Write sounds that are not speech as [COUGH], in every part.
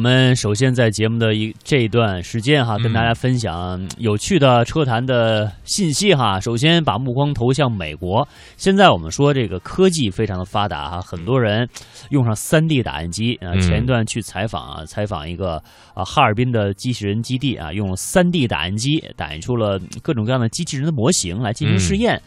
我们首先在节目的一这一段时间哈，跟大家分享有趣的车坛的信息哈。首先把目光投向美国，现在我们说这个科技非常的发达哈，很多人用上三 D 打印机啊。前一段去采访啊，采访一个啊哈尔滨的机器人基地啊，用三 D 打印机打印出了各种各样的机器人的模型来进行试验。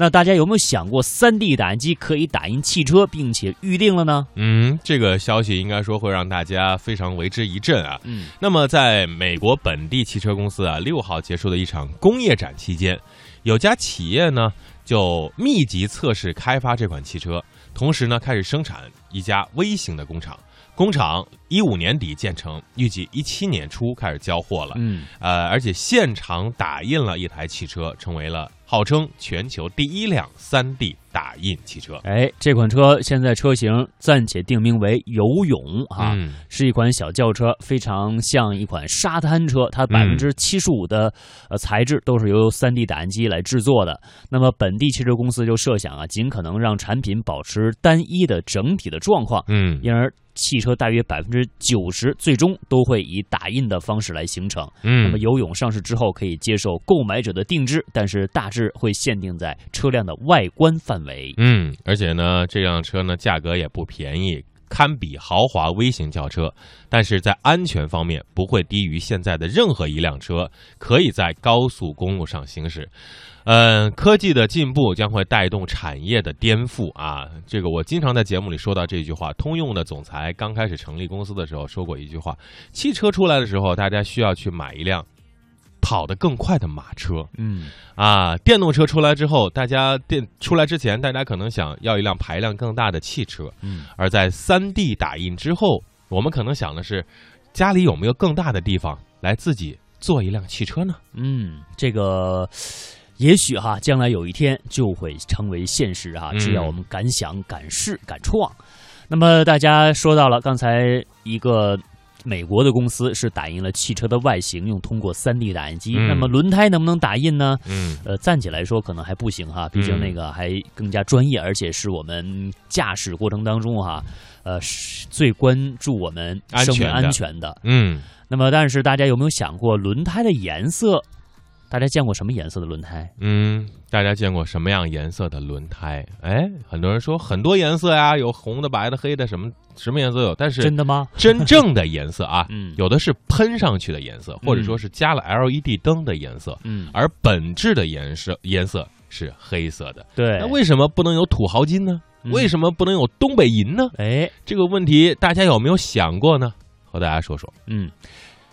那大家有没有想过，三 D 打印机可以打印汽车，并且预定了呢？嗯，这个消息应该说会让大家非常为之一振啊。嗯，那么在美国本地汽车公司啊，六号结束的一场工业展期间，有家企业呢就密集测试开发这款汽车，同时呢开始生产一家微型的工厂。工厂一五年底建成，预计一七年初开始交货了。嗯，呃，而且现场打印了一台汽车，成为了。号称全球第一辆 3D 打印汽车，哎，这款车现在车型暂且定名为游泳啊，是一款小轿车，非常像一款沙滩车。它百分之七十五的呃材质都是由 3D 打印机来制作的。那么本地汽车公司就设想啊，尽可能让产品保持单一的整体的状况，嗯，因而。汽车大约百分之九十最终都会以打印的方式来形成。嗯，那么游泳上市之后可以接受购买者的定制，但是大致是会限定在车辆的外观范围。嗯，而且呢，这辆车呢价格也不便宜，堪比豪华微型轿车，但是在安全方面不会低于现在的任何一辆车，可以在高速公路上行驶。嗯，科技的进步将会带动产业的颠覆啊！这个我经常在节目里说到这句话。通用的总裁刚开始成立公司的时候说过一句话：汽车出来的时候，大家需要去买一辆跑得更快的马车。嗯，啊，电动车出来之后，大家电出来之前，大家可能想要一辆排量更大的汽车。嗯，而在三 D 打印之后，我们可能想的是，家里有没有更大的地方来自己做一辆汽车呢？嗯，这个。也许哈，将来有一天就会成为现实啊！只要我们敢想、敢试、敢创。那么大家说到了刚才一个美国的公司是打印了汽车的外形，用通过三 D 打印机。那么轮胎能不能打印呢？嗯，呃，暂且来说可能还不行哈，毕竟那个还更加专业，而且是我们驾驶过程当中哈，呃，最关注我们生命安全的。嗯，那么但是大家有没有想过轮胎的颜色？大家见过什么颜色的轮胎？嗯，大家见过什么样颜色的轮胎？哎，很多人说很多颜色呀，有红的、白的、黑的，什么什么颜色有。但是真的吗？真正的颜色啊，[LAUGHS] 嗯，有的是喷上去的颜色，或者说是加了 LED 灯的颜色，嗯，而本质的颜色颜色是黑色的。对，那为什么不能有土豪金呢？为什么不能有东北银呢？哎，这个问题大家有没有想过呢？和大家说说。嗯。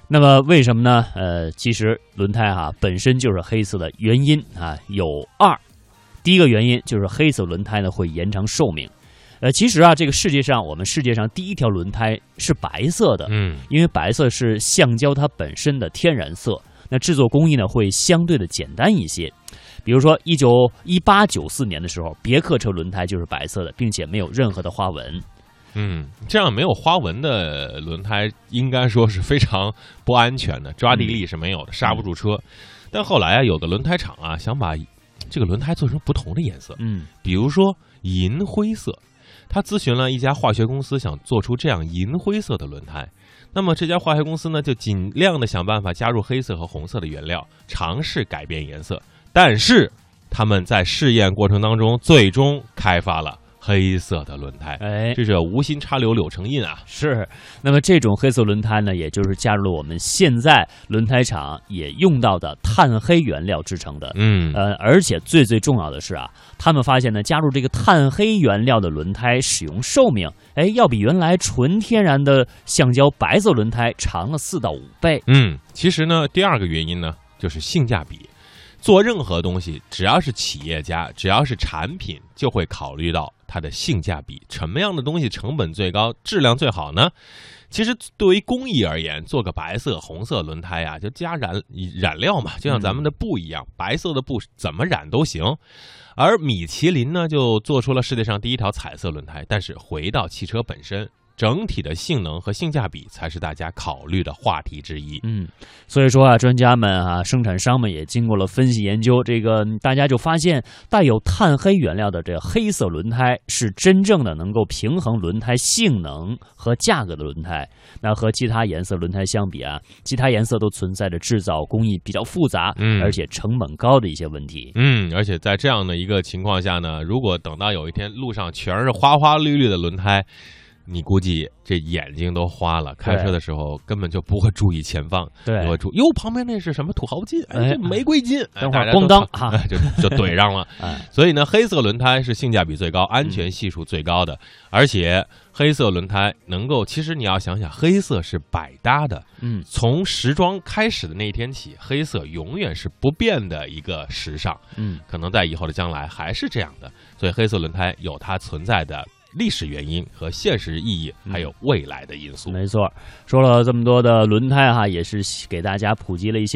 那么为什么呢？呃，其实轮胎哈本身就是黑色的原因啊有二，第一个原因就是黑色轮胎呢会延长寿命。呃，其实啊，这个世界上我们世界上第一条轮胎是白色的，嗯，因为白色是橡胶它本身的天然色，那制作工艺呢会相对的简单一些。比如说一九一八九四年的时候，别克车轮胎就是白色的，并且没有任何的花纹。嗯，这样没有花纹的轮胎应该说是非常不安全的，抓地力是没有的，刹不住车。但后来啊，有的轮胎厂啊，想把这个轮胎做成不同的颜色，嗯，比如说银灰色。他咨询了一家化学公司，想做出这样银灰色的轮胎。那么这家化学公司呢，就尽量的想办法加入黑色和红色的原料，尝试改变颜色。但是他们在试验过程当中，最终开发了。黑色的轮胎，哎，这是无心插柳柳成荫啊！是，那么这种黑色轮胎呢，也就是加入了我们现在轮胎厂也用到的碳黑原料制成的。嗯，呃，而且最最重要的是啊，他们发现呢，加入这个碳黑原料的轮胎使用寿命，哎，要比原来纯天然的橡胶白色轮胎长了四到五倍。嗯，其实呢，第二个原因呢，就是性价比。做任何东西，只要是企业家，只要是产品，就会考虑到它的性价比。什么样的东西成本最高、质量最好呢？其实，对于工艺而言，做个白色、红色轮胎呀，就加染染料嘛，就像咱们的布一样，白色的布怎么染都行。而米其林呢，就做出了世界上第一条彩色轮胎。但是回到汽车本身，整体的性能和性价比才是大家考虑的话题之一。嗯，所以说啊，专家们啊，生产商们也经过了分析研究，这个大家就发现，带有碳黑原料的这黑色轮胎是真正的能够平衡轮胎性能和价格的轮胎。那和其他颜色轮胎相比啊，其他颜色都存在着制造工艺比较复杂，嗯而且成本高的一些问题。嗯，而且在这样的一个情况下呢，如果等到有一天路上全是花花绿绿的轮胎，你估计这眼睛都花了，开车的时候根本就不会注意前方，对你会注哟旁边那是什么土豪金，哎，哎这玫瑰金，哎等会咣当 [LAUGHS] 就就怼上了。[LAUGHS] 哎，所以呢，黑色轮胎是性价比最高、安全系数最高的，而且黑色轮胎能够，其实你要想想，黑色是百搭的。嗯，从时装开始的那一天起，黑色永远是不变的一个时尚，嗯，可能在以后的将来还是这样的。所以，黑色轮胎有它存在的历史原因和现实意义，还有未来的因素。没错。说了这么多的轮胎哈，也是给大家普及了一些。